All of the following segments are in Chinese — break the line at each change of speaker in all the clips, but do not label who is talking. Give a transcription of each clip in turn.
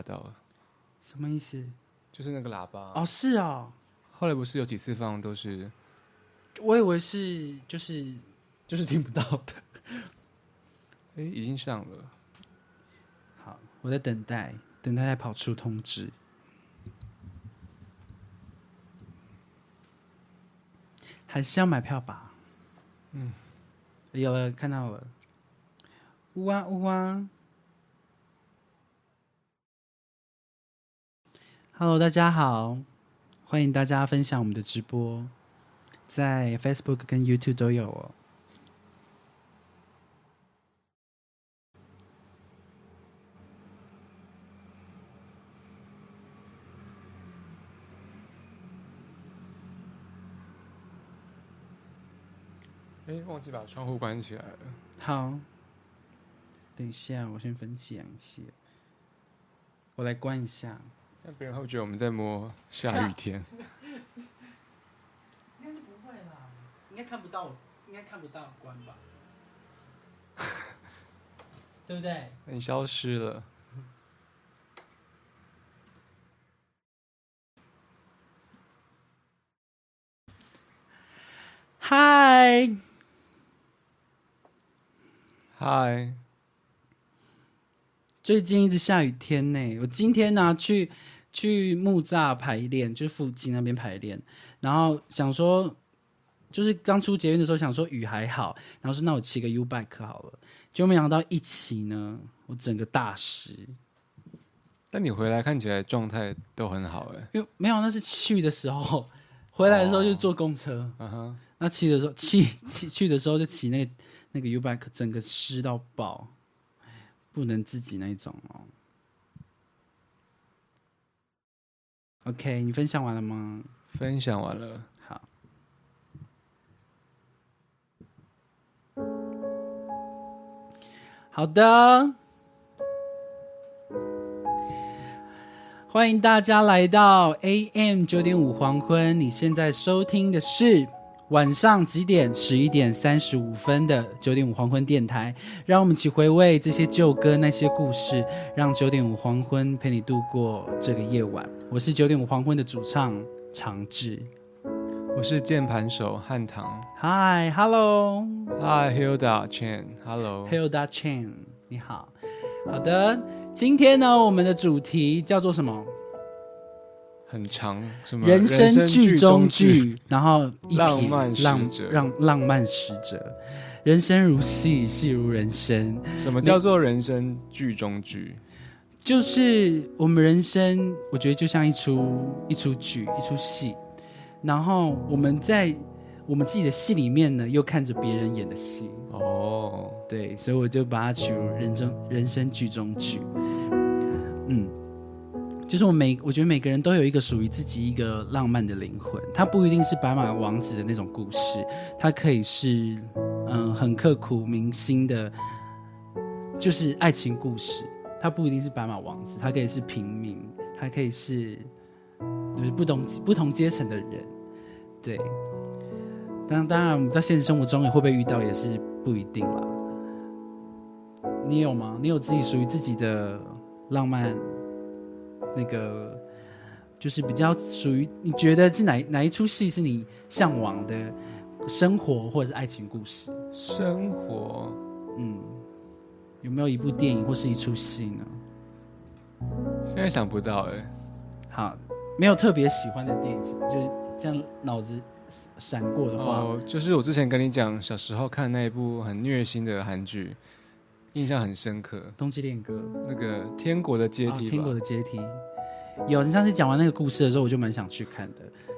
吓到了，
什么意思？
就是那个喇叭。
哦，是哦，
后来不是有几次放都是，
我以为是就是就是听不到的。
哎，已经上了。
好，我在等待，等待跑出通知。还是要买票吧。嗯，有了，看到了。呜啊呜哇！Hello，大家好，欢迎大家分享我们的直播，在 Facebook 跟 YouTube 都有哦。
哎，忘记把窗户关起来了。
好，等一下，我先分享一下。我来关一下，
这样别人会觉得我们在摸下雨天。
应该是不会啦，应该看不到，应该看不到关吧？对不对？
你消失了。
嗨。
嗨，
最近一直下雨天呢。我今天呢去去木栅排练，就是附近那边排练，然后想说，就是刚出捷运的时候想说雨还好，然后说那我骑个 U bike 好了，就没想到一骑呢，我整个大湿。
但你回来看起来状态都很好哎，
因为没有那是去的时候，回来的时候就坐公车，嗯哼，那骑的时候骑骑去的时候就骑那个。那个 U bike 整个湿到爆，不能自己那种哦。OK，你分享完了吗？
分享完了。
好。好的。欢迎大家来到 AM 九点五黄昏，你现在收听的是。晚上几点？十一点三十五分的九点五黄昏电台，让我们一起回味这些旧歌、那些故事，让九点五黄昏陪你度过这个夜晚。我是九点五黄昏的主唱长治，
我是键盘手汉唐。
Hi，Hello，Hi，Hilda
Chen，Hello，Hilda
Chen，你好。好的，今天呢，我们的主题叫做什么？
很长，什么
人生剧中剧，然后
浪漫使者，
让浪漫使者，人生如戏，戏如人生。
什么叫做人生剧中剧？
就是我们人生，我觉得就像一出一出剧，一出戏。然后我们在我们自己的戏里面呢，又看着别人演的戏。哦，对，所以我就把它取入人生人生剧中剧。嗯。就是我每，我觉得每个人都有一个属于自己一个浪漫的灵魂，它不一定是白马王子的那种故事，它可以是，嗯，很刻苦铭心的，就是爱情故事。它不一定是白马王子，它可以是平民，它可以是，就是不同不同阶层的人，对。当当然，我们在现实生活中也会不会遇到，也是不一定啦。你有吗？你有自己属于自己的浪漫？那个就是比较属于你觉得是哪哪一出戏是你向往的生活或者是爱情故事？
生活，
嗯，有没有一部电影或是一出戏呢？
现在想不到哎。
好，没有特别喜欢的电影，就是这样脑子闪过的话，
哦，就是我之前跟你讲小时候看那一部很虐心的韩剧。印象很深刻，《
冬季恋歌》
那个《天国的阶梯》。
天国的阶梯，有你上次讲完那个故事的时候，我就蛮想去看的。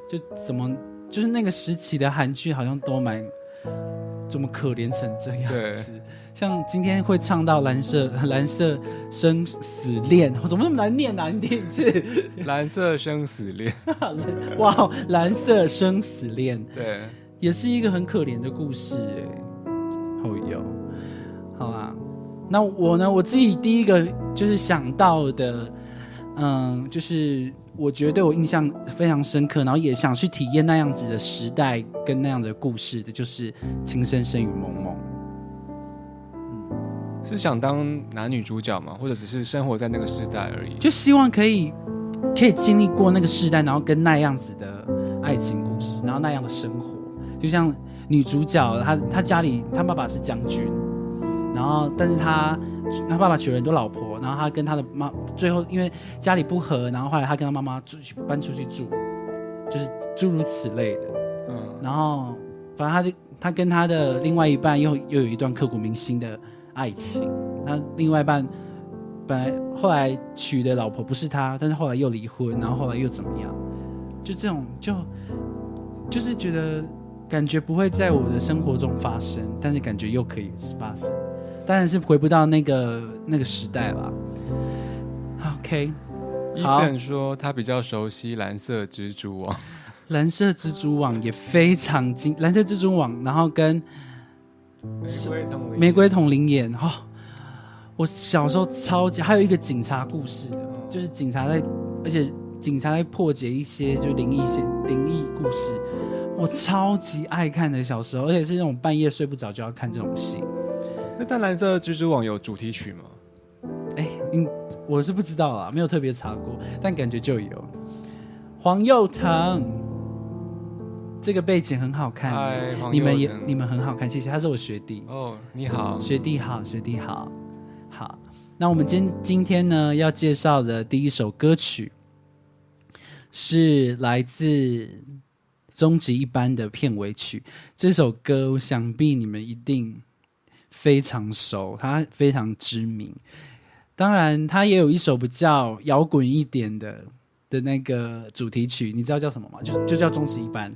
就怎么，就是那个时期的韩剧好像都蛮怎么可怜成这样子。像今天会唱到蓝色 蓝色生死恋，怎么那么难念难听字？
蓝色生死恋，
哇，蓝色生死恋，
对，
也是一个很可怜的故事哎。好啊。那我呢？我自己第一个就是想到的，嗯，就是我觉得对我印象非常深刻，然后也想去体验那样子的时代跟那样的故事的，就是《情深深雨蒙蒙》。嗯，
是想当男女主角吗？或者只是生活在那个时代而已？
就希望可以可以经历过那个时代，然后跟那样子的爱情故事，然后那样的生活，就像女主角，她她家里她爸爸是将军，然后但是他他爸爸娶了很多老婆，然后他跟他的妈最后因为家里不和，然后后来他跟他妈妈住去搬出去住，就是诸如此类的，嗯，然后反正他就他跟他的另外一半又又有一段刻骨铭心的。爱情，那另外一半本来后来娶的老婆不是他，但是后来又离婚，然后后来又怎么样？就这种，就就是觉得感觉不会在我的生活中发生，但是感觉又可以发生，当然是回不到那个那个时代了。OK，
伊森说他比较熟悉蓝色蜘蛛网，
蓝色蜘蛛网也非常精，蓝色蜘蛛网，然后跟。玫瑰同林演哈，我小时候超级还有一个警察故事的，就是警察在，而且警察在破解一些就灵异些灵异故事，我超级爱看的小时候，而且是那种半夜睡不着就要看这种戏。
那但蓝色蜘蛛网有主题曲吗？
哎，嗯，我是不知道啦，没有特别查过，但感觉就有黄又腾。这个背景很好看，你们也你们很好看，谢谢。他是我学弟
哦，你好，
学弟好，学弟好，好。那我们今今天呢要介绍的第一首歌曲是来自《终极一班》的片尾曲。这首歌想必你们一定非常熟，他非常知名。当然，他也有一首比较摇滚一点的的那个主题曲，你知道叫什么吗？就就叫《终极一班》。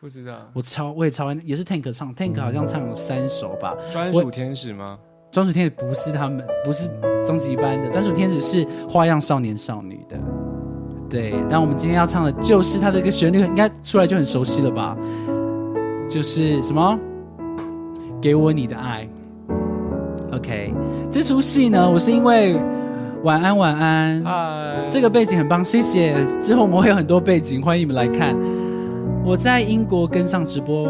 不知道，
我超我也超爱也是 Tank 唱，Tank 好像唱了三首吧。
专属天使吗？
专属天使不是他们，不是终极一班的，专属天使是花样少年少女的。对，那我们今天要唱的就是它的一个旋律，应该出来就很熟悉了吧？就是什么？给我你的爱。OK，这出戏呢，我是因为晚安晚安，嗨，这个背景很棒，谢谢。之后我们会有很多背景，欢迎你们来看。我在英国跟上直播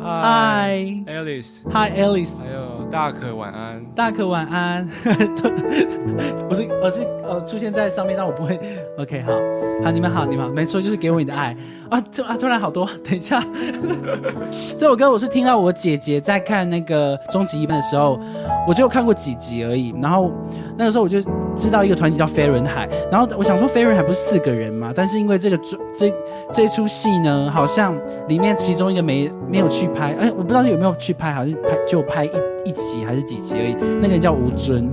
，Hi，Alice，Hi，Alice，还有大可晚安，
大可晚安，我是我是呃出现在上面，但我不会，OK，好，好，你们好，你们好，没错，就是给我你的爱。啊，突啊突然好多，等一下，这首歌我是听到我姐姐在看那个终极一班的时候，我就看过几集而已，然后。那个时候我就知道一个团体叫飞轮海，然后我想说飞轮海不是四个人嘛？但是因为这个这这出戏呢，好像里面其中一个没没有去拍，哎，我不知道有没有去拍，好像拍就拍一一集还是几集而已。那个人叫吴尊，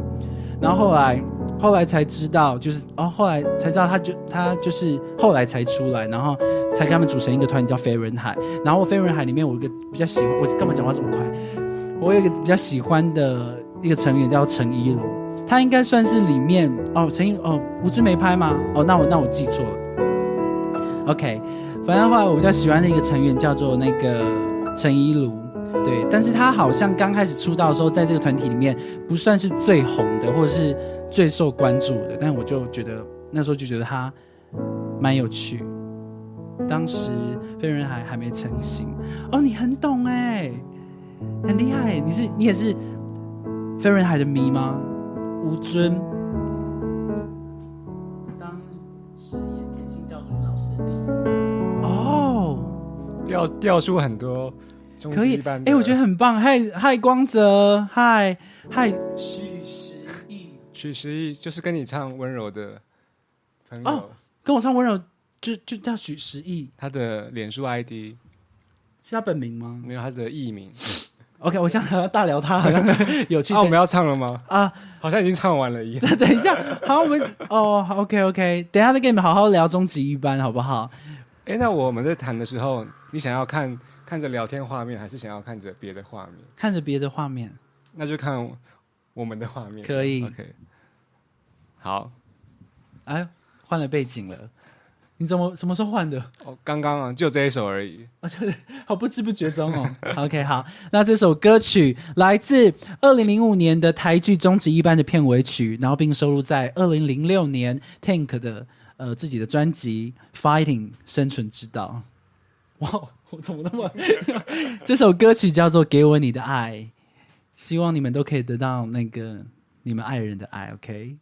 然后后来后来才知道，就是哦，后来才知道他就他就是后来才出来，然后才跟他们组成一个团体叫飞轮海。然后飞轮海里面我一个比较喜欢，我干嘛讲话这么快？我有一个比较喜欢的一个成员叫陈一如。他应该算是里面哦，陈英哦，吴尊没拍吗？哦，那我那我记错了。OK，反正的话我比较喜欢的一个成员叫做那个陈一如，对，但是他好像刚开始出道的时候，在这个团体里面不算是最红的，或者是最受关注的，但我就觉得那时候就觉得他蛮有趣。当时飞人还还没成型哦，你很懂哎，很厉害，你是你也是飞人海的迷吗？吴尊。当时演甜心教主老师的哦，
调调出很多
可以。哎，我觉得很棒。嗨嗨，光泽，嗨嗨，许十亿，
许十亿就是跟你唱温柔的朋友，
跟我唱温柔就就叫许十亿。
他的脸书 ID
是他本名吗？
没有，他的艺名。
OK，我想要大聊他，好像 有趣。
啊，我们要唱了吗？啊，好像已经唱完了一样。
等一下，好，我们哦，OK，OK，等下再跟你们好好聊终极一班，好不好？
哎，那我们在谈的时候，你想要看看着聊天画面，还是想要看着别的画面？
看着别的画面，
那就看我们的画面。
可以
，OK，好。
哎，换了背景了。你怎么什么时候换的？
哦，刚刚啊，就这一首而已。
啊，就是好不知不觉中哦。OK，好，那这首歌曲来自二零零五年的台剧《终极一班》的片尾曲，然后并收录在二零零六年 Tank 的呃自己的专辑《Fighting 生存之道》。哇，我怎么那么？这首歌曲叫做《给我你的爱》。希望你们都可以得到那个你们爱人的爱，OK？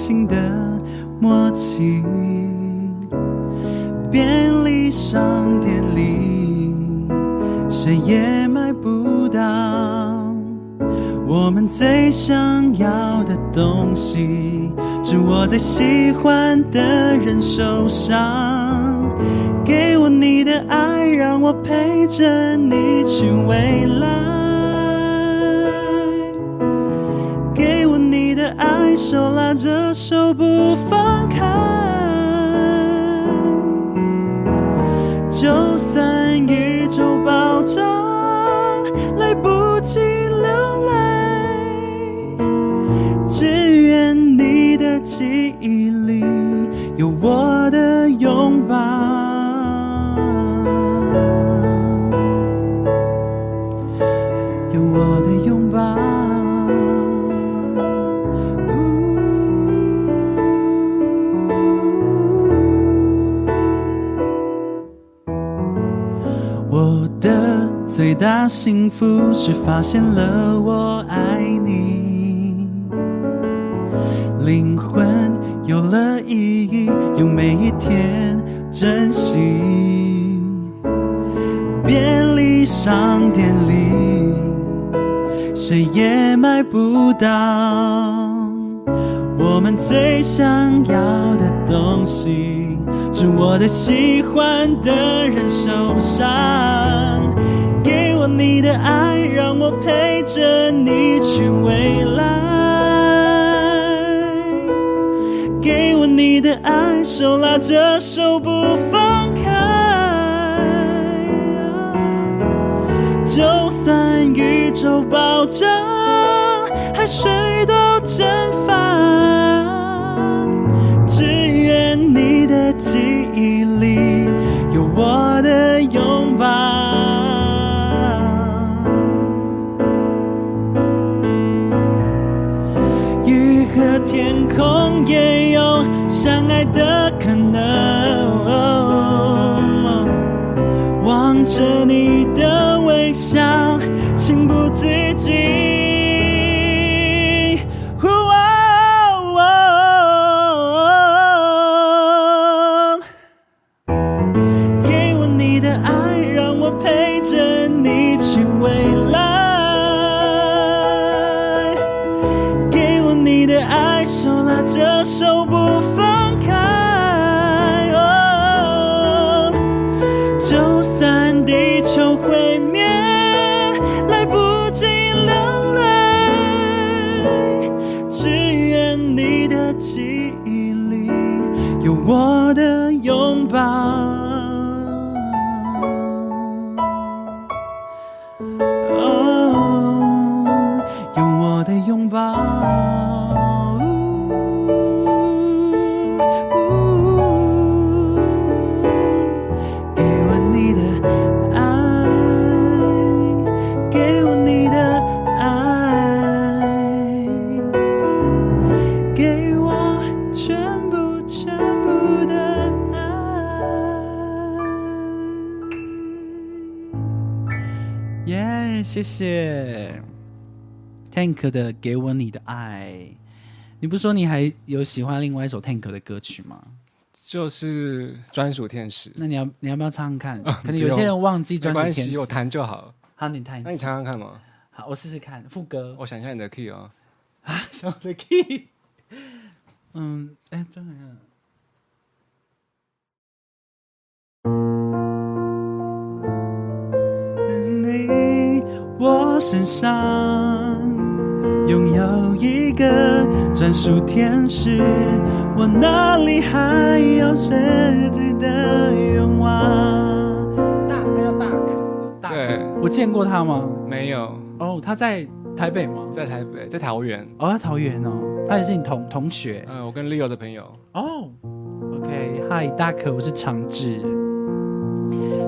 新的默契，便利商店里谁也买不到我们最想要的东西，是握在喜欢的人手上。给我你的爱，让我陪着你去未来。爱手拉着手不放开，就算宇宙爆炸，来不及流泪，只愿你的记忆里有我。大幸福是发现了我爱你，灵魂有了意义，用每一天珍惜。便利商店里谁也买不到我们最想要的东西，是我的喜欢的人手上。你的爱，让我陪着你去未来。给我你的爱，手拉着手不放开。就算宇宙爆炸，海水都蒸发，只愿你的记忆里有我的空也有相爱的可能，望着你的微笑，情不自禁。谢谢 Tank 的《给我你的爱》。你不是说你还有喜欢另外一首 Tank 的歌曲吗？
就是专属天使。
那你要你要不要唱唱看？可能有些人忘记专属天使，
我弹就好。
好，你弹。
那你唱唱看嘛。
好，我试试看副歌。
我想一下你的 key
哦。啊，想我的 key。嗯，哎，真的。你。身上，拥有一个专属天使，我哪里还有实际的愿望？大，他叫大可，大
对，
我见过他吗？
没有。
哦，他在台北吗？
在台北，在桃园。
哦，在桃园哦，他也是你同同学。
嗯，我跟 Leo 的朋友。
哦，OK，嗨，大可，我是长治。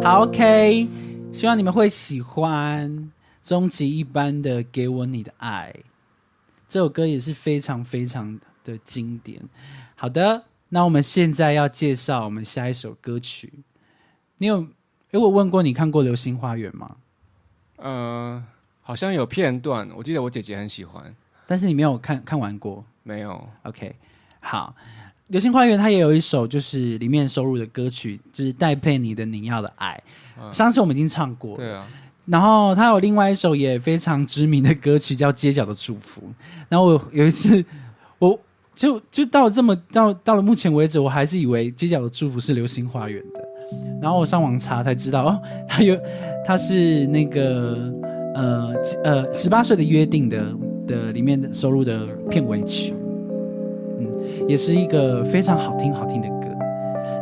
好，OK。希望你们会喜欢终极一般的《给我你的爱》这首歌，也是非常非常的经典。好的，那我们现在要介绍我们下一首歌曲。你有？哎，我问过你看过《流星花园》吗？
呃，好像有片段，我记得我姐姐很喜欢，
但是你没有看看完过。
没有。
OK，好，《流星花园》它也有一首，就是里面收录的歌曲，就是戴佩妮的《你要的爱》。上次我们已经唱过，
对啊。
然后他有另外一首也非常知名的歌曲叫《街角的祝福》。然后我有一次，我就就到这么到到了目前为止，我还是以为《街角的祝福》是《流星花园》的。然后我上网查才知道，哦，他有他是那个呃呃十八岁的约定的的里面的收录的片尾曲，嗯，也是一个非常好听好听的。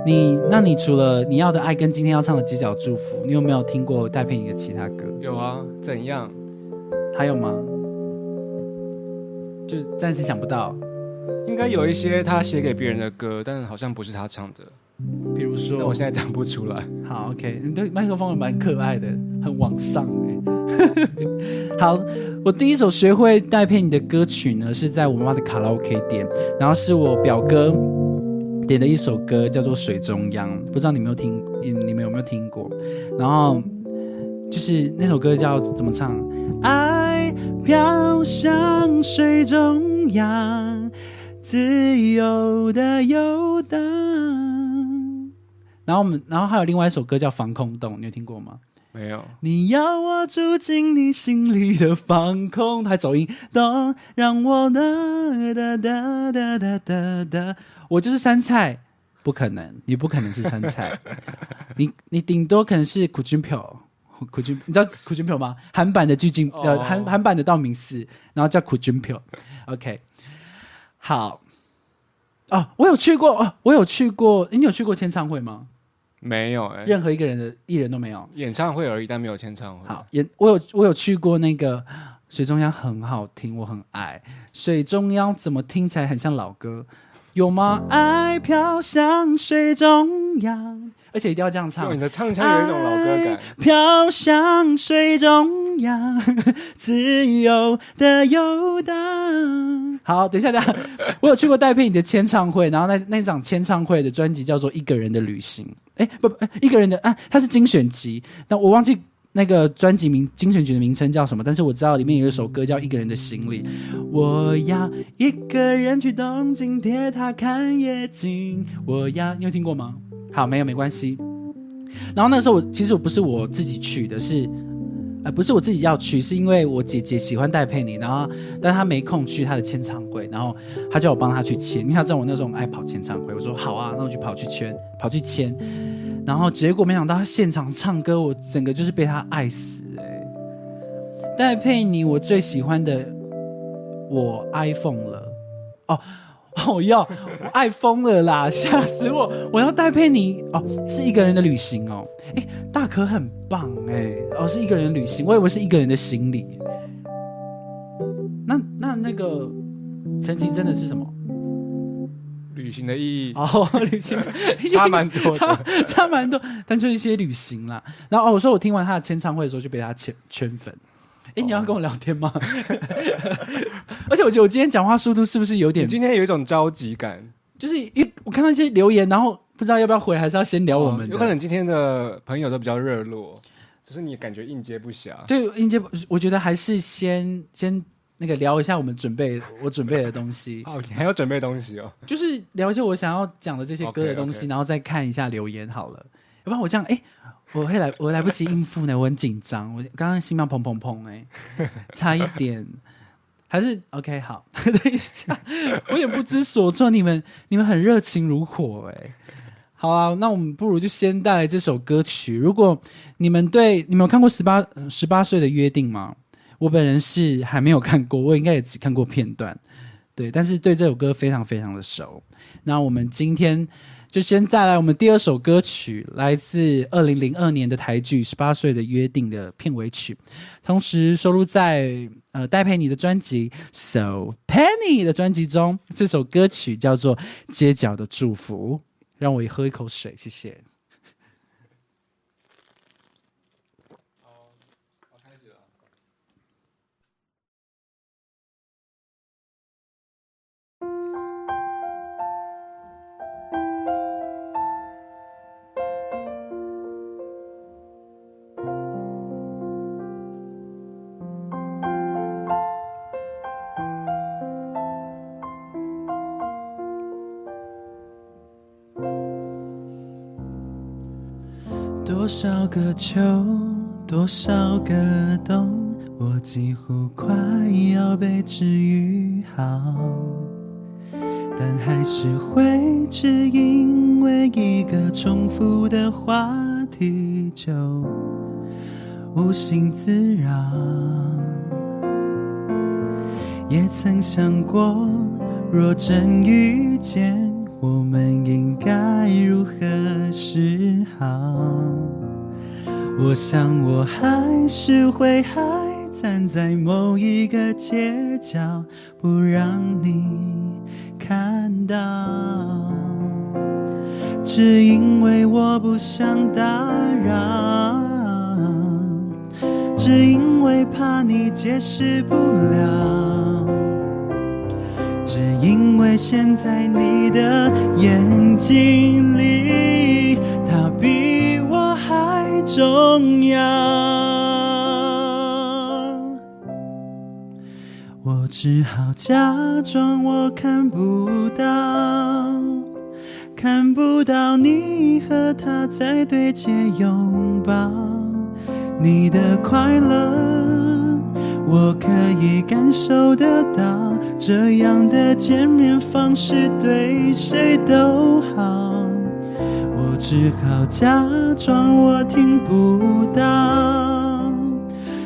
你，那你除了你要的爱跟今天要唱的几角祝福，你有没有听过戴佩妮的其他歌？
有啊，怎样？
还有吗？就暂时想不到。
应该有一些他写给别人的歌，但好像不是他唱的。
比如说，
我现在讲不出来。
好，OK，你的麦克风蛮可爱的，很往上哎。好，我第一首学会戴佩妮的歌曲呢，是在我妈的卡拉 OK 店，然后是我表哥。点的一首歌叫做《水中央》，不知道你没有听，你你们有没有听过？然后就是那首歌叫怎么唱？爱飘向水中央，自由的游荡。然后我们，然后还有另外一首歌叫《防空洞》，你有听过吗？
没有。
你要我住进你心里的防空，还走音，咚，让我哒哒哒哒哒哒哒。我就是山菜，不可能，你不可能是山菜，你你顶多可能是苦君票，苦君，你知道苦君票吗？韩版的剧金，呃，韩韩版的道明寺，然后叫苦君票，OK，好，哦，我有去过，哦，我有去过，你有去过签唱会吗？
没有，哎，
任何一个人的艺人都没有，
演唱会而已，但没有签唱会。
好，演我有我有去过那个水中央，很好听，我很爱水中央，怎么听起来很像老歌？有吗？爱飘向水中央，而且一定要这样唱。
你的唱腔有一种老歌感。
飘向水中央，自由的游荡。好，等一下，等一下，我有去过戴佩妮的签唱会，然后那那场签唱会的专辑叫做《一个人的旅行》。哎，不不，一个人的啊，他是精选集，那我忘记。那个专辑名精选集的名称叫什么？但是我知道里面有一首歌叫《一个人的行李》。我要一个人去东京铁塔看夜景。我要，你有听过吗？好，没有没关系。然后那时候我其实我不是我自己去的，是呃不是我自己要去，是因为我姐姐喜欢戴佩妮，然后但她没空去她的签唱会，然后她叫我帮她去签，因为她知道我那时候爱跑签唱会。我说好啊，那我就跑去签，跑去签。然后结果没想到她现场唱歌，我整个就是被她爱死哎！戴佩妮，我最喜欢的，我 iPhone 了哦，我要我爱疯了啦，吓死我！我要戴佩妮哦，是一个人的旅行哦，哎，大可很棒哎，哦是一个人旅行，我以为是一个人的行李。那那那个陈绮真的是什么？
旅行的意义
哦，旅行
差蛮多，
差差蛮多，但就一些旅行啦。然后哦，我说我听完他的签唱会的时候就被他圈圈粉。哎，你要跟我聊天吗？而且我觉得我今天讲话速度是不是有点？
今天有一种着急感，
就是一我看到一些留言，然后不知道要不要回，还是要先聊我们。
有可能今天的朋友都比较热络，就是你感觉应接不暇。
对，应接，我觉得还是先先。那个聊一下我们准备 我准备的东西
哦，你还要准备东西哦，
就是聊一下我想要讲的这些歌的东西，然后再看一下留言好了。要不然我这样哎，我会来我来不及应付呢，我很紧张，我刚刚心脏砰砰砰哎，差一点，还是 OK 好。等一下，我也不知所措，你们你们很热情如火哎，好啊，那我们不如就先带来这首歌曲。如果你们对你们有看过十八十八岁的约定吗？我本人是还没有看过，我应该也只看过片段，对，但是对这首歌非常非常的熟。那我们今天就先带来我们第二首歌曲，来自二零零二年的台剧《十八岁的约定》的片尾曲，同时收录在呃戴佩妮的专辑《So Penny》的专辑中。这首歌曲叫做《街角的祝福》，让我也喝一口水，谢谢。多少个秋，多少个冬，我几乎快要被治愈好，但还是会只因为一个重复的话题就无心自扰。也曾想过，若真遇见。我们应该如何是好？我想我还是会还站在某一个街角，不让你看到。只因为我不想打扰，只因为怕你解释不了。只因为现在你的眼睛里，重要。我只好假装我看不到，看不到你和他在对街拥抱，你的快乐。我可以感受得到，这样的见面方式对谁都好。只好假装我听不到，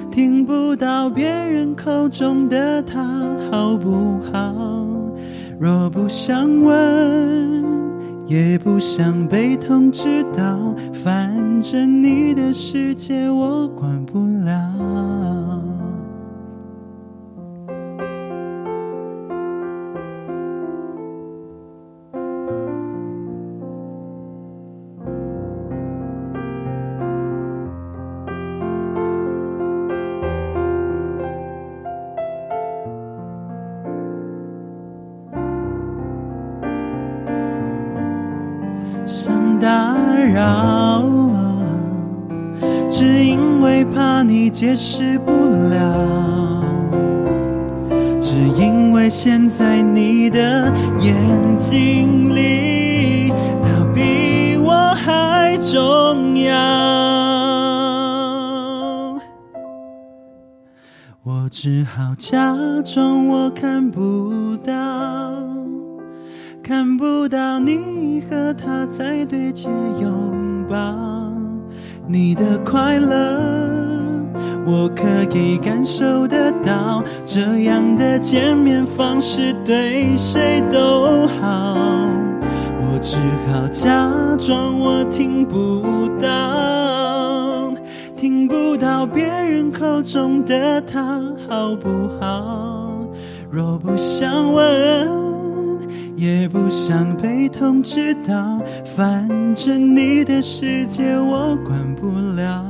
听不到别人口中的他好不好。若不想问，也不想被通知到，反正你的世界我管不了。绕，只因为怕你解释不了，只因为现在你的眼睛里，他比我还重要。我只好假装我看不到，看不到你和他在对街拥抱，你的快乐。我可以感受得到，这样的见面方式对谁都好。我只好假装我听不到，听不到别人口中的他好不好。若不想问，也不想被通知到，反正你的世界我管不了。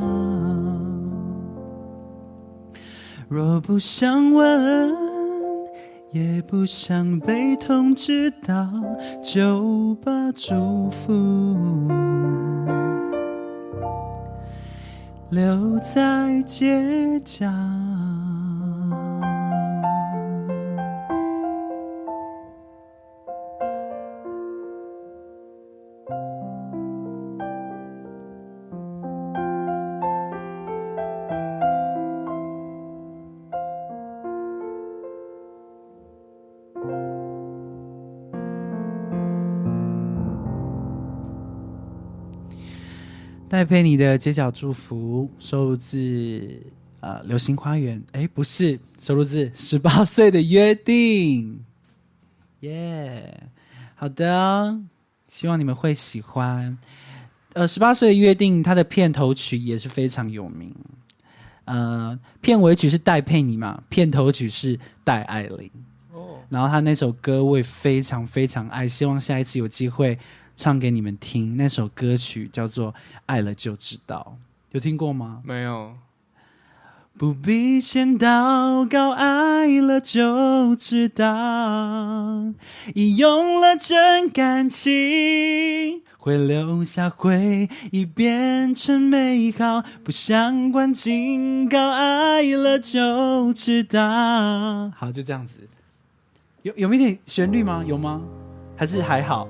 若不想问，也不想被通知到，就把祝福留在街角。戴佩妮的《街角祝福》收录自呃，《流星花园》哎，不是，收录自《十八岁的约定》。耶，好的，希望你们会喜欢。呃，《十八岁的约定》它的片头曲也是非常有名。呃，片尾曲是戴佩妮嘛，片头曲是戴爱玲。哦，然后他那首歌我也非常非常爱，希望下一次有机会唱给你们听。那首歌曲叫做《爱了就知道》，有听过吗？
没有。
不必先祷告，爱了就知道，已用了真感情，会留下回忆，变成美好。不想管警告，爱了就知道。好，就这样子。有有没点旋律吗？有吗？还是还好？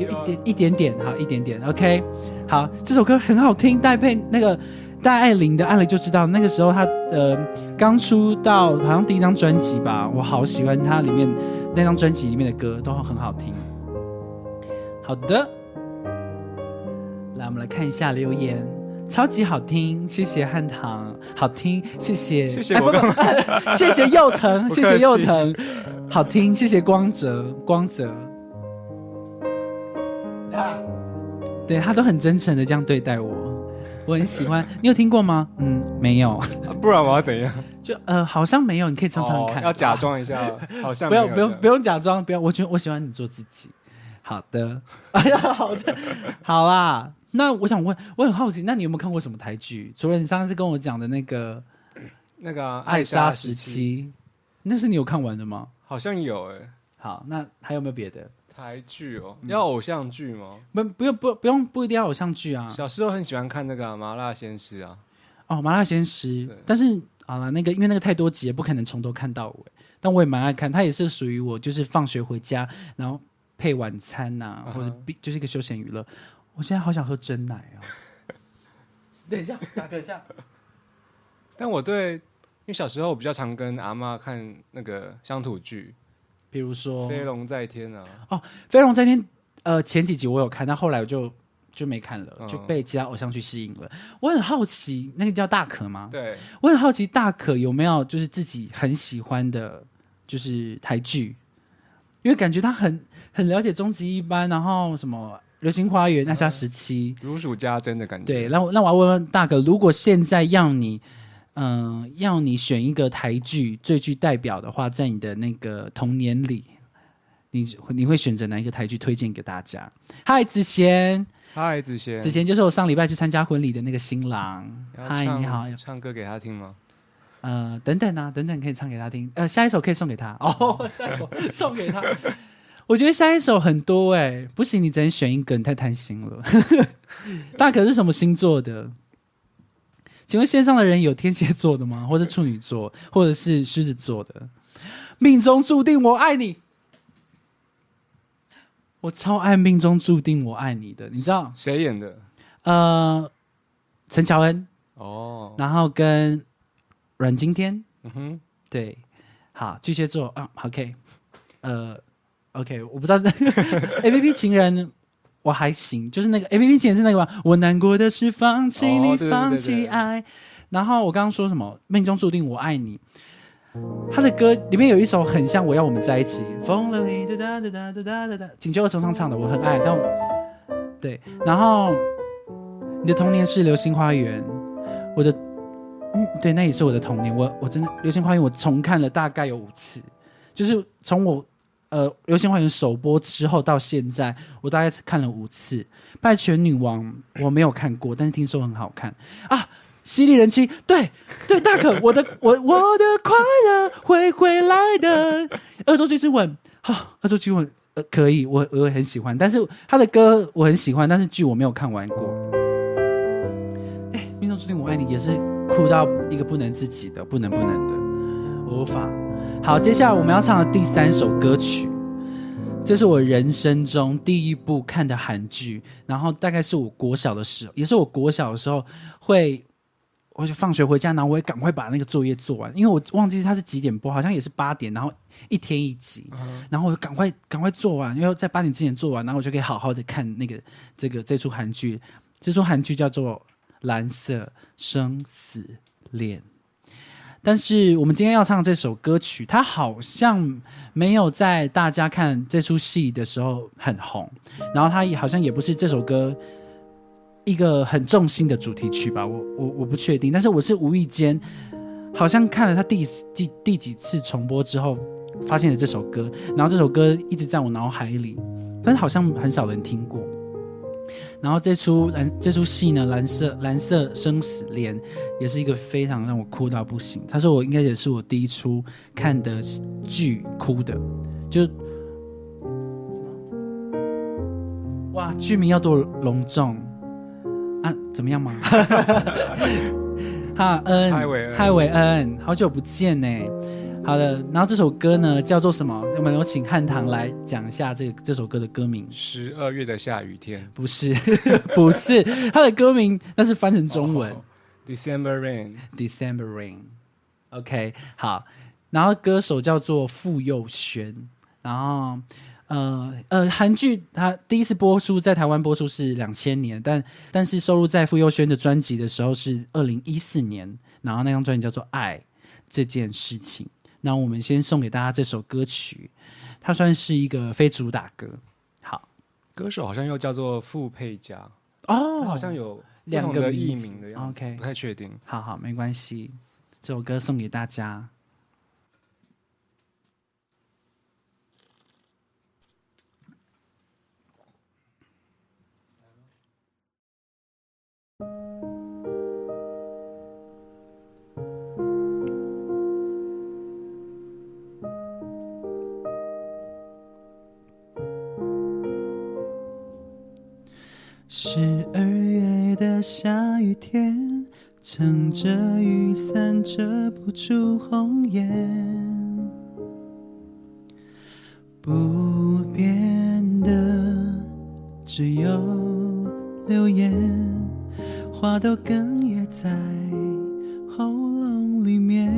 有一点一点点，好，一点点。OK，好，这首歌很好听，戴佩那个。戴爱玲的《爱了就知道》，那个时候她呃刚出道，好像第一张专辑吧，我好喜欢她里面那张专辑里面的歌，都很好听。好的，来我们来看一下留言，超级好听，谢谢汉唐，好听，谢谢，
谢谢我，
谢谢佑腾，谢谢佑腾，好听，谢谢光泽，光泽，对他都很真诚的这样对待我。我很喜欢，你有听过吗？嗯，没有。
不然我要怎样？
就呃，好像没有。你可以常常看。
要假装一下，好像
不要不用不用假装，不要。我觉得我喜欢你做自己。好的，哎呀，好的，好啦。那我想问，我很好奇，那你有没有看过什么台剧？除了你上次跟我讲的那个
那个《
爱莎时期》，那是你有看完的吗？
好像有哎。
好，那还有没有别的？
台剧哦，要偶像剧吗？
不，不用，不，不用，不一定要偶像剧啊。
小时候很喜欢看那个《麻辣鲜师》啊。
哦，《麻辣鲜师》，但是好了，那个因为那个太多集，不可能从头看到尾。但我也蛮爱看，它也是属于我，就是放学回家，然后配晚餐呐，或者就是一个休闲娱乐。我现在好想喝真奶啊！等一下，打个一下。
但我对，因为小时候我比较常跟阿妈看那个乡土剧。
比如说《
飞龙在天》啊，
哦，《飞龙在天》呃，前几集我有看，但后来我就就没看了，就被其他偶像剧吸引了。我很好奇，那个叫大可吗？
对，
我很好奇大可有没有就是自己很喜欢的，就是台剧，因为感觉他很很了解终极一班，然后什么《流星花园》那下时期
如数家珍的感觉。
对，那我那我要问问大可，如果现在让你。嗯，要你选一个台剧最具代表的话，在你的那个童年里，你你会选择哪一个台剧推荐给大家？嗨，子贤，
嗨，子贤，
子贤就是我上礼拜去参加婚礼的那个新郎。嗨，你好，
唱歌给他听吗？
呃，等等啊，等等可以唱给他听。呃，下一首可以送给他 哦，下一首送给他。我觉得下一首很多哎，不行，你只能选一个，你太贪心了。大可是什么星座的？请问线上的人有天蝎座的吗？或是处女座，或者是狮子座的？命中注定我爱你，我超爱命中注定我爱你的。你知道
谁演的？
呃，陈乔恩哦，然后跟阮经天。嗯哼，对，好，巨蟹座啊，OK，呃，OK，我不知道 A P P 情人。我还行，就是那个 A P P 前是那个吧。我难过的是放弃你，放弃爱。然后我刚刚说什么？命中注定我爱你。他的歌里面有一首很像我要我们在一起。风里哒哒哒哒哒哒哒，请求二重唱唱的，我很爱。但对，然后你的童年是流星花园。我的嗯，对，那也是我的童年。我我真的流星花园，我重看了大概有五次，就是从我。呃，《流星花园》首播之后到现在，我大概只看了五次。《拜权女王》我没有看过，但是听说很好看啊。《犀利人妻》对对，大可，我的我我的快乐会回来的。《恶作剧之吻》好，《恶作剧之吻》呃可以，我我也很喜欢，但是他的歌我很喜欢，但是剧我没有看完过。哎，命中注定我爱你也是哭到一个不能自己的，不能不能的，无法。好，接下来我们要唱的第三首歌曲，这是我人生中第一部看的韩剧，然后大概是我国小的时候，也是我国小的时候会，我就放学回家，然后我也赶快把那个作业做完，因为我忘记它是几点播，好像也是八点，然后一天一集，然后我就赶快赶快做完，因为在八点之前做完，然后我就可以好好的看那个这个这出韩剧，这出韩剧叫做《蓝色生死恋。但是我们今天要唱这首歌曲，它好像没有在大家看这出戏的时候很红，然后它好像也不是这首歌一个很重心的主题曲吧，我我我不确定。但是我是无意间好像看了它第第第几次重播之后，发现了这首歌，然后这首歌一直在我脑海里，但是好像很少人听过。然后这出蓝这出戏呢，蓝色蓝色生死恋，也是一个非常让我哭到不行。他说我应该也是我第一出看的剧哭的，就哇剧名要多隆重啊？怎么样嘛？哈恩，
嗨伟恩，
嗨伟恩，好久不见呢。好的，然后这首歌呢叫做什么？我们有请汉唐来讲一下这个这首歌的歌名。
十二月的下雨天，
不是，不是，它的歌名那是翻成中文。
December Rain，December
Rain。OK，好，然后歌手叫做傅佑轩，然后呃呃，韩剧它第一次播出在台湾播出是两千年，但但是收录在傅佑轩的专辑的时候是二零一四年，然后那张专辑叫做《爱》这件事情。那我们先送给大家这首歌曲，它算是一个非主打歌。好，
歌手好像又叫做傅佩嘉。
哦，
好像有两个艺名的样
子，
不太确定。
好好，没关系，这首歌送给大家。十二月的下雨天，撑着雨伞遮不住红颜。不变的只有流言，花都哽咽在喉咙里面。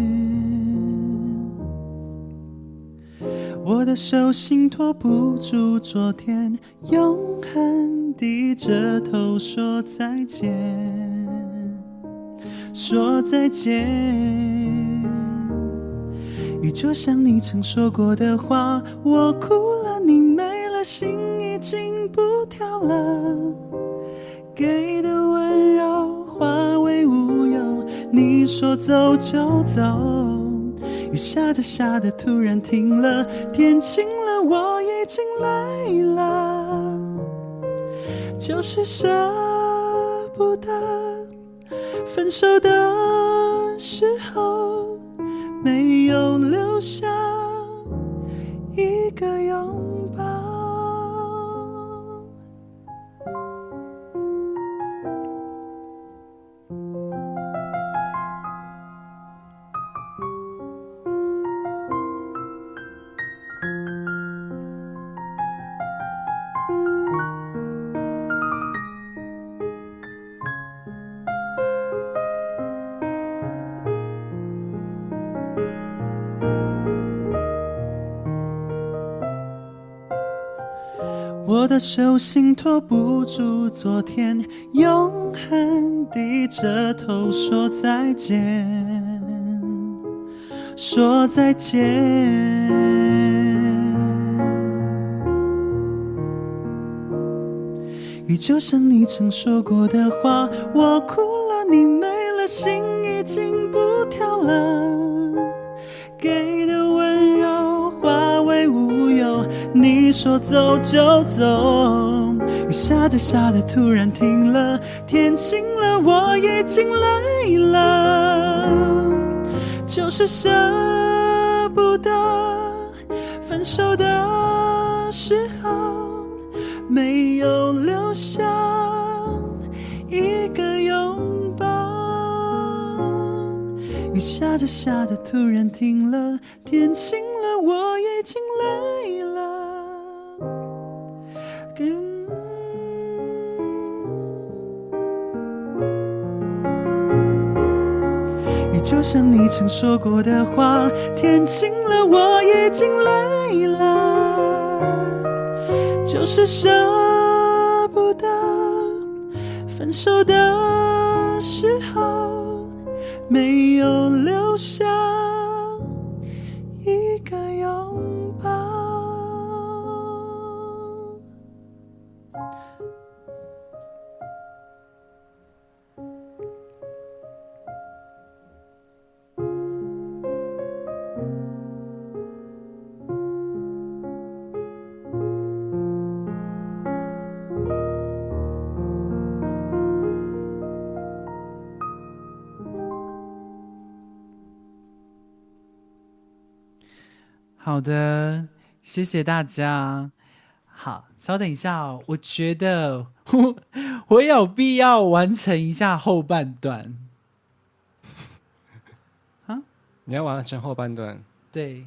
我的手心托不住昨天，永恒。低着头说再见，说再见。雨就像你曾说过的话，我哭了，你没了，心已经不跳了。给的温柔化为乌有，你说走就走。雨下着下着突然停了，天晴了，我已经累了。就是舍不得分手的时候，没有留下一个拥抱。我的手心托不住昨天，永恒低着头说再见，说再见。雨就像你曾说过的话，我哭了，你没了，心已经不跳了，说走就走，雨下着下着突然停了，天晴了，我已经累了，就是舍不得分手的时候，没有留下一个拥抱。雨下着下着突然停了，天晴了，我已经累了。就像你曾说过的话，天晴了，我已经累了，就是舍不得分手的时候，没有留下。好的，谢谢大家。好，稍等一下哦，我觉得我 我有必要完成一下后半段。
啊？你要完成后半段？
对，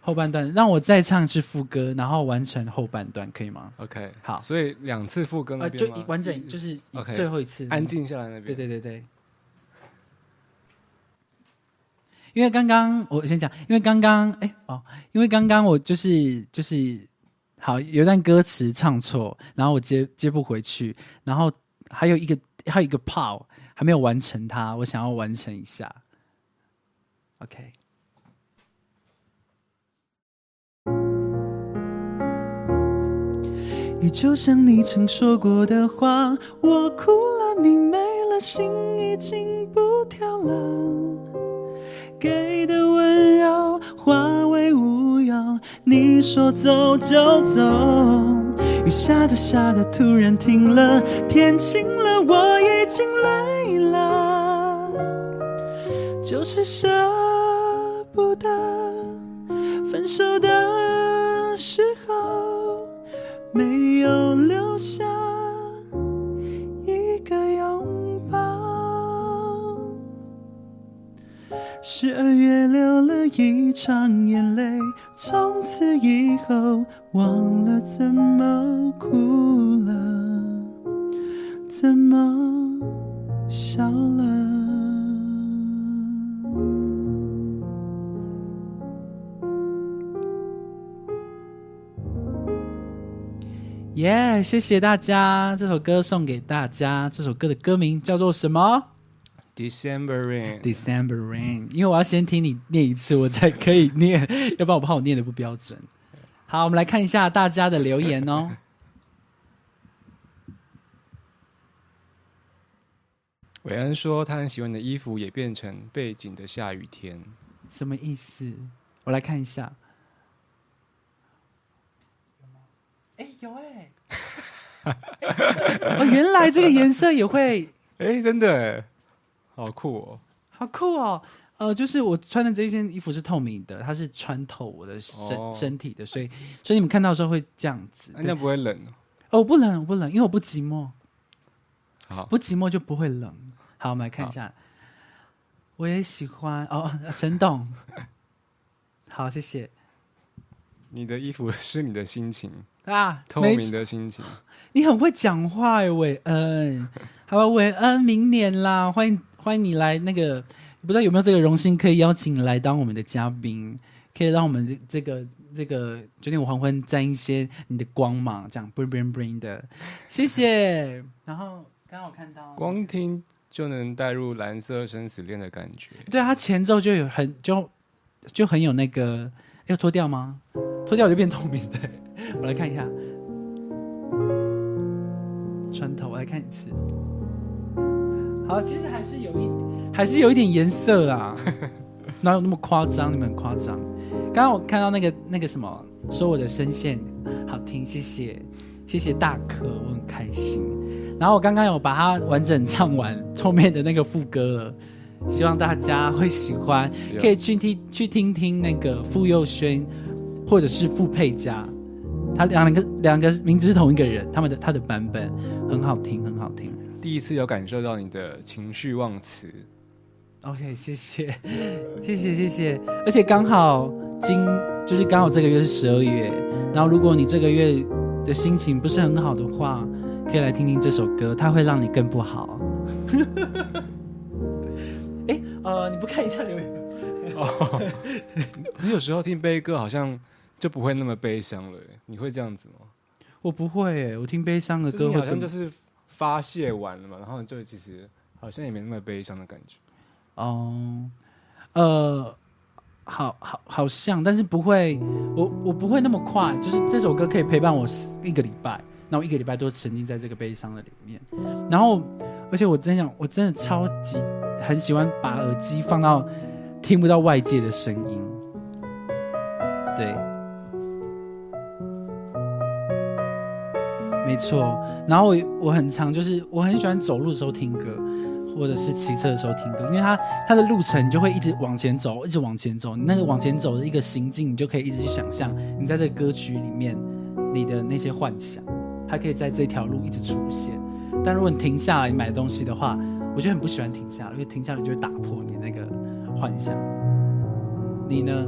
后半段让我再唱一次副歌，然后完成后半段，可以吗
？OK，
好。
所以两次副歌那边
就完整，就是 OK，最后一次
安静下来那边。
对对对对。因为刚刚我先讲，因为刚刚哎哦，因为刚刚我就是就是好有一段歌词唱错，然后我接接不回去，然后还有一个还有一个 part 还没有完成它，我想要完成一下。OK。也就像你曾说过的话，我哭了，你没了，心已经不跳了。给的温柔化为乌有，你说走就走，雨下着下着突然停了，天晴了，我已经累了，就是舍不得分手的时候没有留下。十二月流了一场眼泪，从此以后忘了怎么哭了，怎么笑了。耶！谢谢大家，这首歌送给大家。这首歌的歌名叫做什么
？December
rain，December rain，因为我要先听你念一次，我才可以念，要不然我怕我念的不标准。好，我们来看一下大家的留言哦。
韦恩说他很喜欢的衣服也变成背景的下雨天，
什么意思？我来看一下。哎，有哎，哦，原来这个颜色也会，
哎，真的。好酷哦！
好酷哦！呃，就是我穿的这一件衣服是透明的，它是穿透我的身身体的，所以所以你们看到的时候会这样子。
那不会冷
哦？不冷，我不冷，因为我不寂寞。
好，
不寂寞就不会冷。好，我们来看一下。我也喜欢哦，沈董。好，谢谢。
你的衣服是你的心情啊，透明的心情。
你很会讲话哎，韦恩。好，韦恩，明年啦，欢迎。欢迎你来，那个不知道有没有这个荣幸可以邀请你来当我们的嘉宾，可以让我们这个这个九点五黄昏沾一些你的光芒，这样 bring bring bring 的，谢谢。然后刚刚我看到，
光听就能带入蓝色生死恋的感觉。
对啊，它前奏就有很就就很有那个，要脱掉吗？脱掉就变透明的。我来看一下，穿头，我来看一次。好，其实还是有一，还是有一点颜色啦，哪有那么夸张？你们很夸张。刚刚我看到那个那个什么，说我的声线好听，谢谢，谢谢大可，我很开心。然后我刚刚有把它完整唱完后面的那个副歌了，希望大家会喜欢，可以去听去听听那个傅佑轩或者是傅佩佳，他两个两个名字是同一个人，他们的他的版本很好听，很好听。
第一次有感受到你的情绪忘词
，OK，谢谢，谢谢，谢谢。而且刚好今就是刚好这个月是十二月，然后如果你这个月的心情不是很好的话，可以来听听这首歌，它会让你更不好。哎，呃，你不看一下留言？哦，
你有时候听悲歌好像就不会那么悲伤了，你会这样子吗？
我不会，我听悲伤的歌
好像就是。发泄完了嘛，然后就其实好像也没那么悲伤的感觉。
哦，呃，好好好像，但是不会，我我不会那么快，就是这首歌可以陪伴我一个礼拜，那我一个礼拜都沉浸在这个悲伤的里面。然后，而且我真想，我真的超级很喜欢把耳机放到听不到外界的声音，对。没错，然后我我很常就是我很喜欢走路的时候听歌，或者是骑车的时候听歌，因为它它的路程就会一直往前走，一直往前走，你那个往前走的一个行径，你就可以一直去想象你在这个歌曲里面你的那些幻想，它可以在这条路一直出现。但如果你停下来买东西的话，我就很不喜欢停下来，因为停下来就会打破你那个幻想。你呢？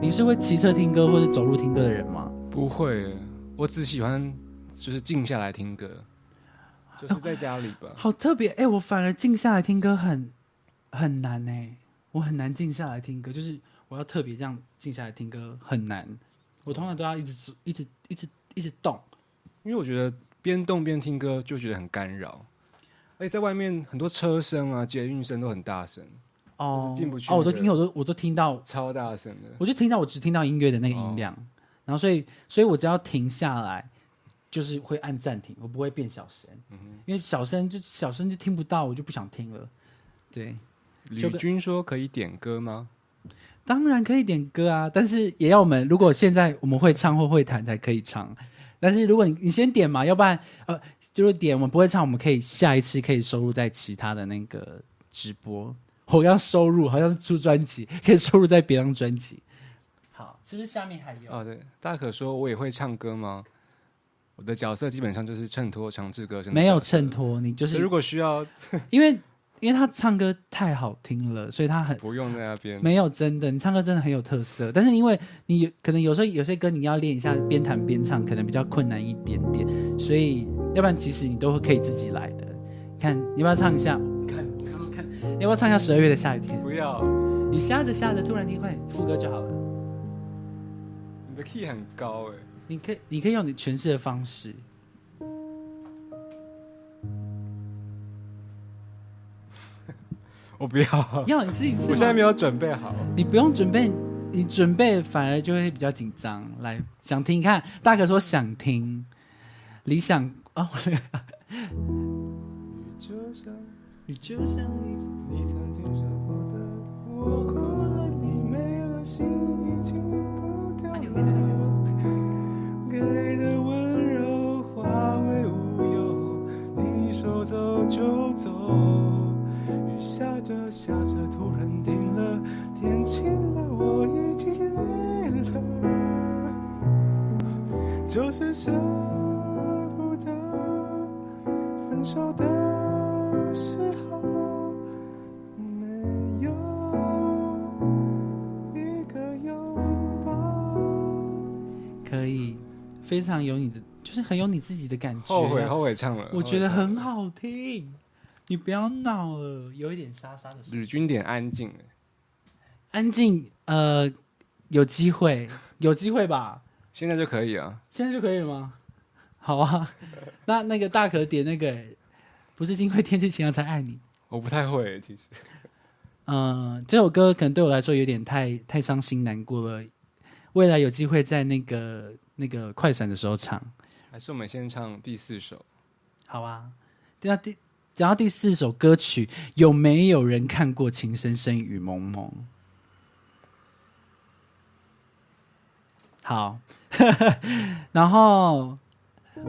你是会骑车听歌或者走路听歌的人吗？
不会，我只喜欢。就是静下来听歌，就是在家里吧。
好特别哎，我反而静下来听歌很很难哎，我很难静下来听歌，就是我要特别这样静下来听歌很难。我通常都要一直一直一直一直动，
因为我觉得边动边听歌就觉得很干扰。而且在外面很多车声啊、捷运声都很大声哦，进不去
哦。我都因为我都我都听到
超大声的，
我就听到我只听到音乐的那个音量，然后所以所以我只要停下来。就是会按暂停，我不会变小声，因为小声就小声就听不到，我就不想听了。对，
吕军说可以点歌吗？
当然可以点歌啊，但是也要我们如果现在我们会唱或会弹才可以唱。但是如果你你先点嘛，要不然呃，就是点我们不会唱，我们可以下一次可以收录在其他的那个直播。我要收入好像是出专辑，可以收录在别张专辑。好，是不是下面还有？
哦，对，大可说我也会唱歌吗？我的角色基本上就是衬托强制歌声，
没有衬托，你就是
如果需要，
因为因为他唱歌太好听了，所以他很
不用在那边。
没有真的，你唱歌真的很有特色，但是因为你可能有时候有些歌你要练一下边弹边唱，可能比较困难一点点，所以要不然其实你都会可以自己来的。看，你要不要唱一下？看，看，看，要不要唱一下十二月的下雨天？
不要，
你下着下着突然听会副歌就好了。
你的 key 很高哎。
你可以，你可以用你诠释的方式。
我不要，
要你自己。
我现在没有准备好。
你不用准备，你准备反而就会比较紧张。来，想听，看大哥说想听，理想啊。你就像你，你曾经说过的，我哭了，你没了心，已经不掉了。爱的温柔化为乌有，你说走就走。雨下着下着，突然停了，天晴了，我已经累了。就是舍不得分手的非常有你的，就是很有你自己的感觉。
后悔，后悔唱了。
我觉得很好听，你不要闹了，有一点沙沙的。
吕君点安静，
安静。呃，有机会，有机会吧？
现在就可以啊？
现在就可以了吗？好啊。那那个大可点那个，不是因为天气晴朗才爱你。
我不太会，其实。
嗯，这首歌可能对我来说有点太太伤心难过了。未来有机会在那个。那个快闪的时候唱，
还是我们先唱第四首？
好啊。那第讲到第四首歌曲，有没有人看过《情深深雨蒙蒙》？好。然后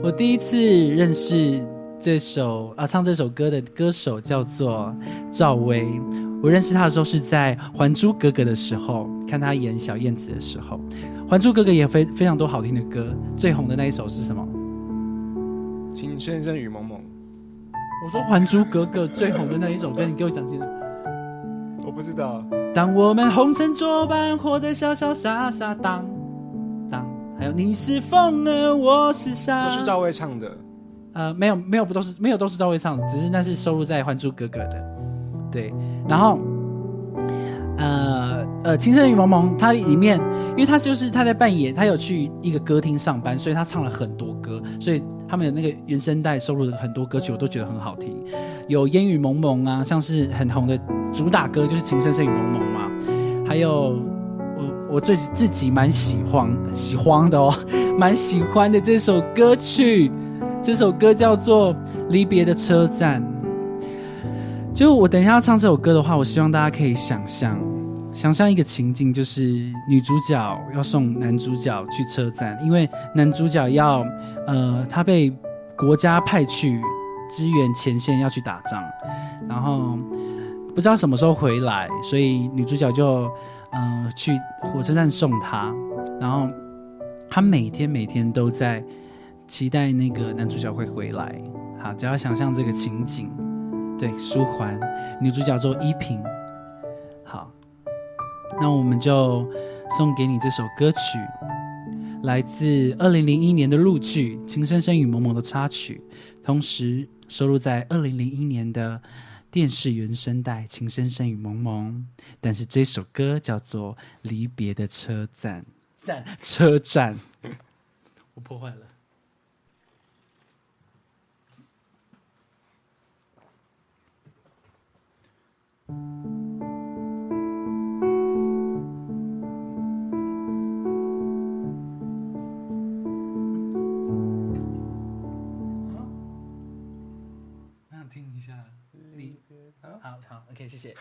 我第一次认识这首啊，唱这首歌的歌手叫做赵薇。我认识他的时候是在《还珠格格》的时候，看他演小燕子的时候。《还珠格格》也非非常多好听的歌，最红的那一首是什么？
情深深雨蒙蒙。
我说《还珠格格》最红的那一首歌，你给我讲清楚。
我不知道。
当我们红尘作伴，活得潇潇洒洒，当当。还有你是风儿，我是沙。
都是赵薇唱的。
呃，没有没有，不都是没有都是赵薇唱的，只是那是收录在《还珠格格》的。对，然后。呃呃，《情深雨蒙蒙》它里面，因为他就是他在扮演，他有去一个歌厅上班，所以他唱了很多歌，所以他们的那个原声带收录的很多歌曲，我都觉得很好听。有烟雨蒙蒙啊，像是很红的主打歌就是《情深深雨蒙蒙》嘛，还有我我最自己蛮喜欢喜欢的哦，蛮喜欢的这首歌曲，这首歌叫做《离别的车站》。就我等一下唱这首歌的话，我希望大家可以想象，想象一个情境，就是女主角要送男主角去车站，因为男主角要呃他被国家派去支援前线要去打仗，然后。不知道什么时候回来，所以女主角就，嗯，去火车站送他，然后她每天每天都在期待那个男主角会回来。好，只要想象这个情景，对，舒缓。女主角做依萍。好，那我们就送给你这首歌曲，来自二零零一年的录剧《情深深雨蒙蒙》的插曲，同时收录在二零零一年的。电视原声带《情深深雨蒙蒙》，但是这首歌叫做《离别的车站》。站车站，我破坏了。OK，谢谢。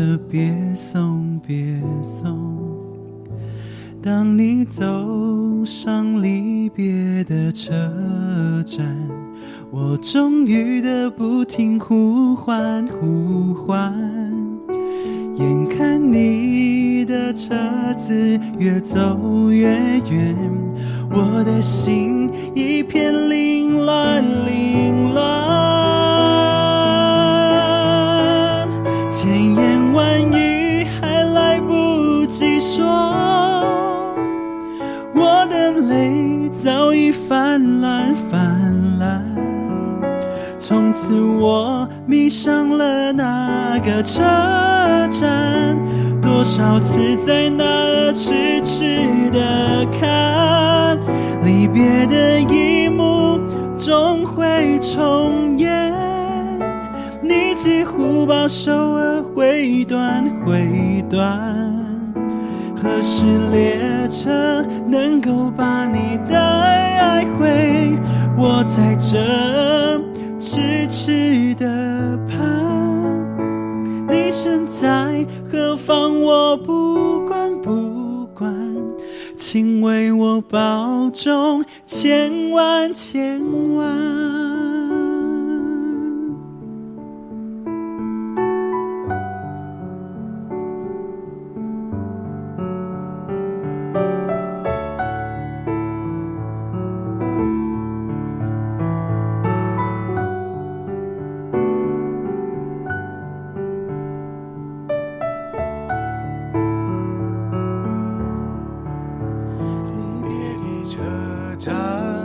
着别送别送。当你走上离别的车站，我终于的不停呼唤呼唤，眼看你。的车子越走越远，我的心一片凌乱凌早已泛滥泛滥，从此我迷上了那个车站。多少次在那儿痴痴的看，离别的一幕终会重演。你几乎把手儿挥断挥断，何时列车能够把你带回？我在这痴痴的盼。你身在何方？我不管不管，请为我保重，千万千万。当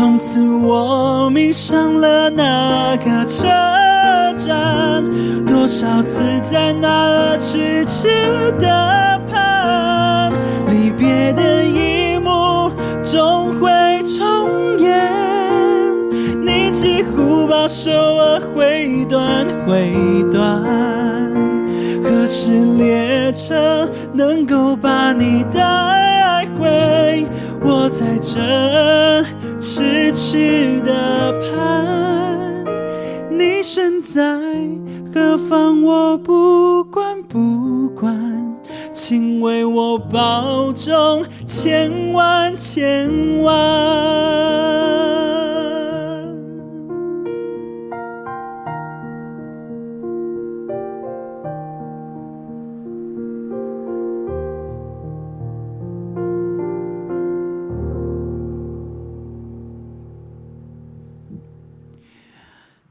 从此我迷上了那个车站，多少次在那痴痴的盼，离别的一幕总会重演。你几乎把手儿挥断挥断，何时列车能够把你带回？我在这痴痴的盼，你身在何方？我不管不管，请为我保重，千万千万。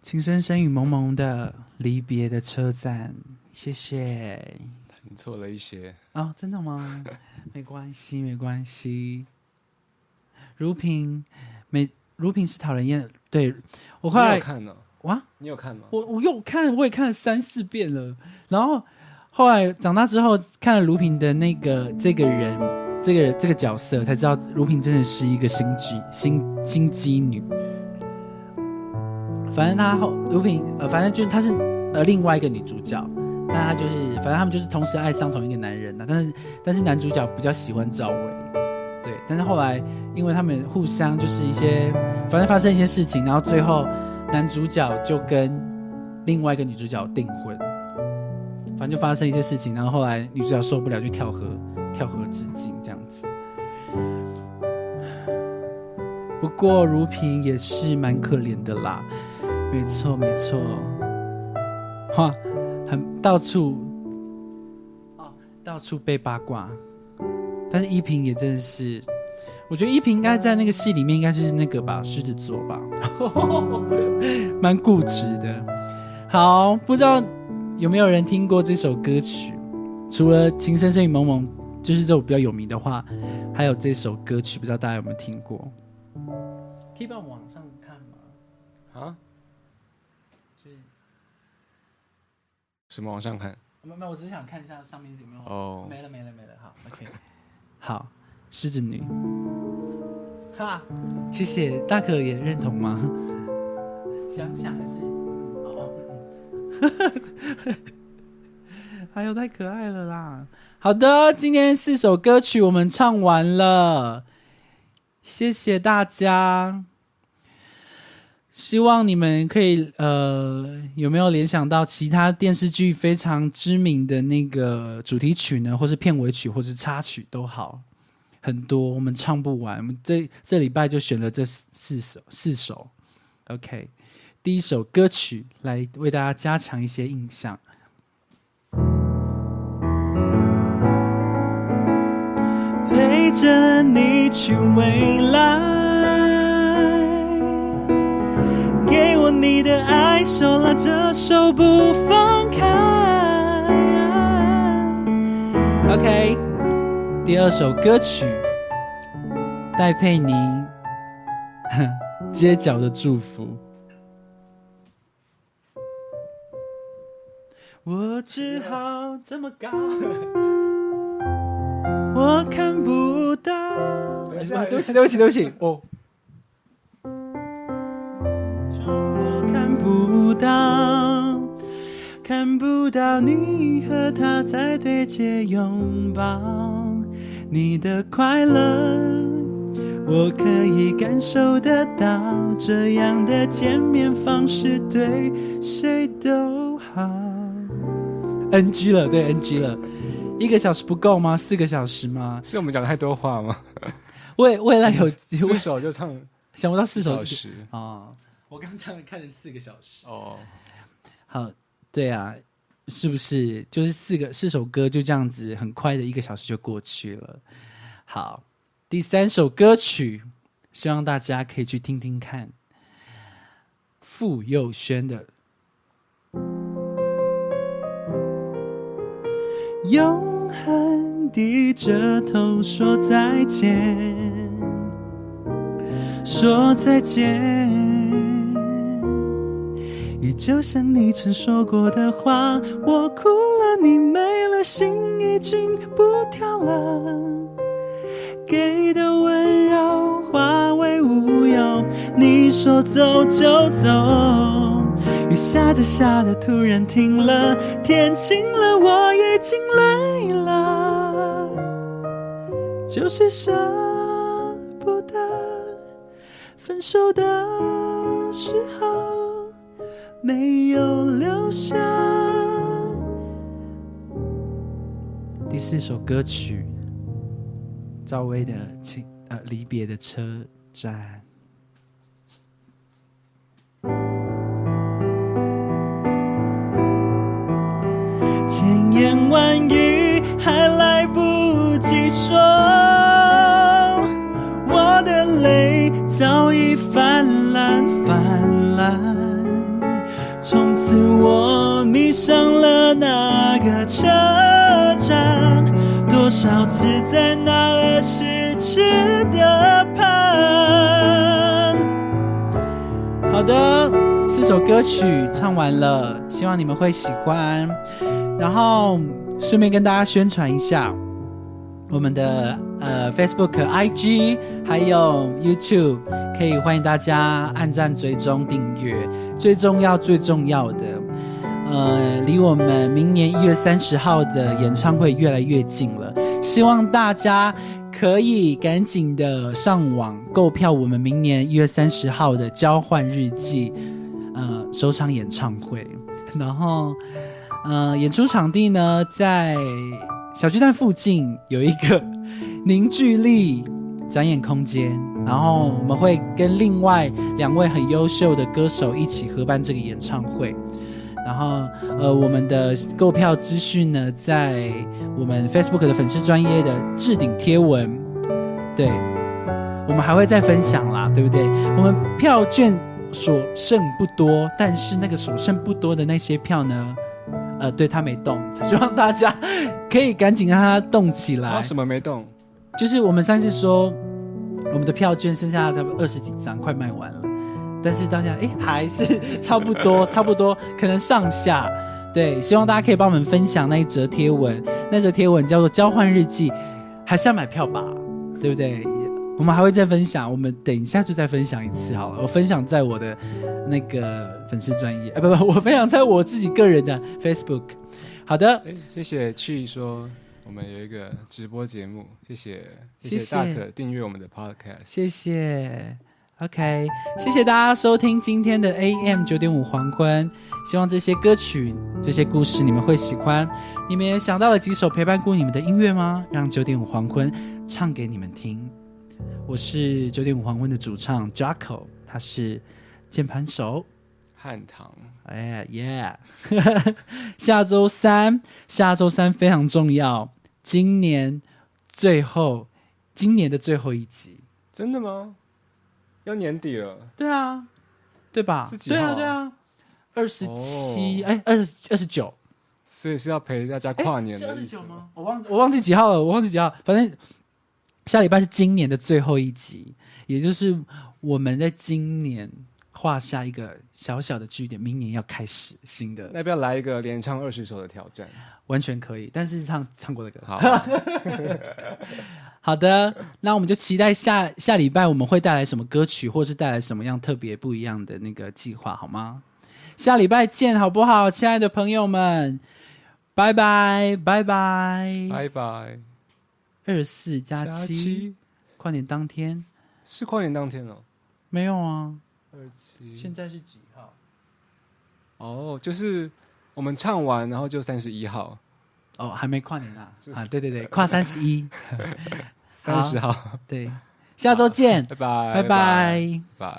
情深深雨蒙蒙的离别的车站，谢谢。
你错了一些
啊？真的吗？没关系，没关系。如萍，没如萍是讨人厌。对我后来
看了
哇，
你有看吗？
我我又看，我也看了三四遍了。然后后来长大之后看了如萍的那个这个人，这个这个角色，才知道如萍真的是一个心机心心机女。反正他后如萍呃，反正就是她是呃另外一个女主角，但她就是反正他们就是同时爱上同一个男人呐。但是但是男主角比较喜欢赵薇，对。但是后来因为他们互相就是一些反正发生一些事情，然后最后男主角就跟另外一个女主角订婚，反正就发生一些事情，然后后来女主角受不了就跳河跳河自尽这样子。不过如萍也是蛮可怜的啦。没错，没错，哇，很到处，哦，到处被八卦。但是依萍也真的是，我觉得依萍应该在那个戏里面应该是那个吧，狮子座吧，蛮固执的。好，不知道有没有人听过这首歌曲？除了《情深深雨蒙蒙》就是这首比较有名的话，还有这首歌曲，不知道大家有没有听过？可以帮我往上看吗？啊？
什么往上看？
没没，我只是想看一下上面有没有。哦，没了没了没了，好，OK，好，狮子女，哈，谢谢，大可也认同吗？想想还是，哦，哎呦，太可爱了啦！好的，今天四首歌曲我们唱完了，谢谢大家。希望你们可以呃，有没有联想到其他电视剧非常知名的那个主题曲呢？或是片尾曲，或是插曲都好，很多我们唱不完。我们这这礼拜就选了这四首，四首。OK，第一首歌曲来为大家加强一些印象。陪
着你去未来，你的爱，手拉着手不放开。
OK，第二首歌曲，戴佩妮，街角的祝福。
我只好这么高。我看不到，
对不起，对不起，对不起，哦。
我不到你和他在对街拥抱，你的快乐，我可以感受得到。这样的见面方式对谁都好。
NG 了，对，NG 了。一个小时不够吗？四个小时吗？
是我们讲太多话吗？
未未来有
四首就唱，
想不到四
小时
啊！我刚唱看了四个小时哦。好，对啊，是不是就是四个四首歌就这样子很快的一个小时就过去了？好，第三首歌曲，希望大家可以去听听看，傅佑轩的。
永恒低着头说再见，说再见。依旧像你曾说过的话，我哭了，你没了，心已经不跳了。给的温柔化为乌有，你说走就走。雨下着下的突然停了，天晴了，我已经累了，就是舍不得分手的时候没有留下。
第四首歌曲，赵薇的《情呃离别的车站》。
千言万语还来不及说，我的泪早已车站，多少次在那儿失去的盼。
好的，四首歌曲唱完了，希望你们会喜欢。然后顺便跟大家宣传一下，我们的呃 Facebook、IG 还有 YouTube，可以欢迎大家按赞、追踪、订阅。最重要、最重要的，呃，离我们明年一月三十号的演唱会越来越近了，希望大家可以赶紧的上网购票，我们明年一月三十号的交换日记，呃，首场演唱会，然后。呃，演出场地呢在小巨蛋附近有一个凝聚力展演空间，然后我们会跟另外两位很优秀的歌手一起合办这个演唱会。然后，呃，我们的购票资讯呢在我们 Facebook 的粉丝专业的置顶贴文。对，我们还会再分享啦，对不对？我们票券所剩不多，但是那个所剩不多的那些票呢？呃，对他没动，希望大家可以赶紧让它动起来。
什么没动？
就是我们上次说，我们的票券剩下差不多二十几张，快卖完了，但是到现在，哎，还是 差不多，差不多，可能上下。对，希望大家可以帮我们分享那一则贴文，那则贴文叫做交换日记，还是要买票吧，对不对？我们还会再分享，我们等一下就再分享一次好了。我分享在我的那个粉丝专业，哎，不不，我分享在我自己个人的 Facebook。好的，
谢谢去说我们有一个直播节目，谢谢谢谢大可订阅我们的 Podcast，
谢谢。OK，谢谢大家收听今天的 AM 九点五黄昏，希望这些歌曲、这些故事你们会喜欢。你们也想到了几首陪伴过你们的音乐吗？让九点五黄昏唱给你们听。我是九点五黄昏的主唱 Jacko，他是键盘手
汉唐。
哎呀耶！下周三，下周三非常重要，今年最后今年的最后一集。
真的吗？要年底了。
对啊，对吧？对啊，对啊，二十七，哎，二十二十九，
所以是要陪大家跨年
的。二十九吗？我忘我忘记几号了，我忘记几号。反正下礼拜是今年的最后一集，也就是我们在今年。画下一个小小的句点，明年要开始新的。
要不要来一个连唱二十首的挑战？
完全可以，但是唱唱过的歌。好，好的，那我们就期待下下礼拜我们会带来什么歌曲，或是带来什么样特别不一样的那个计划，好吗？下礼拜见，好不好，亲爱的朋友们？拜拜，拜拜，
拜拜。
二十四加七，跨年当天
是跨年当天哦？
没有啊。
二七，
现在是几号？
哦，就是我们唱完，然后就三十一号。
哦，还没跨年啊！啊，对对对，跨三十一，
三十号。
对，下周见，
拜拜，
拜拜，
拜。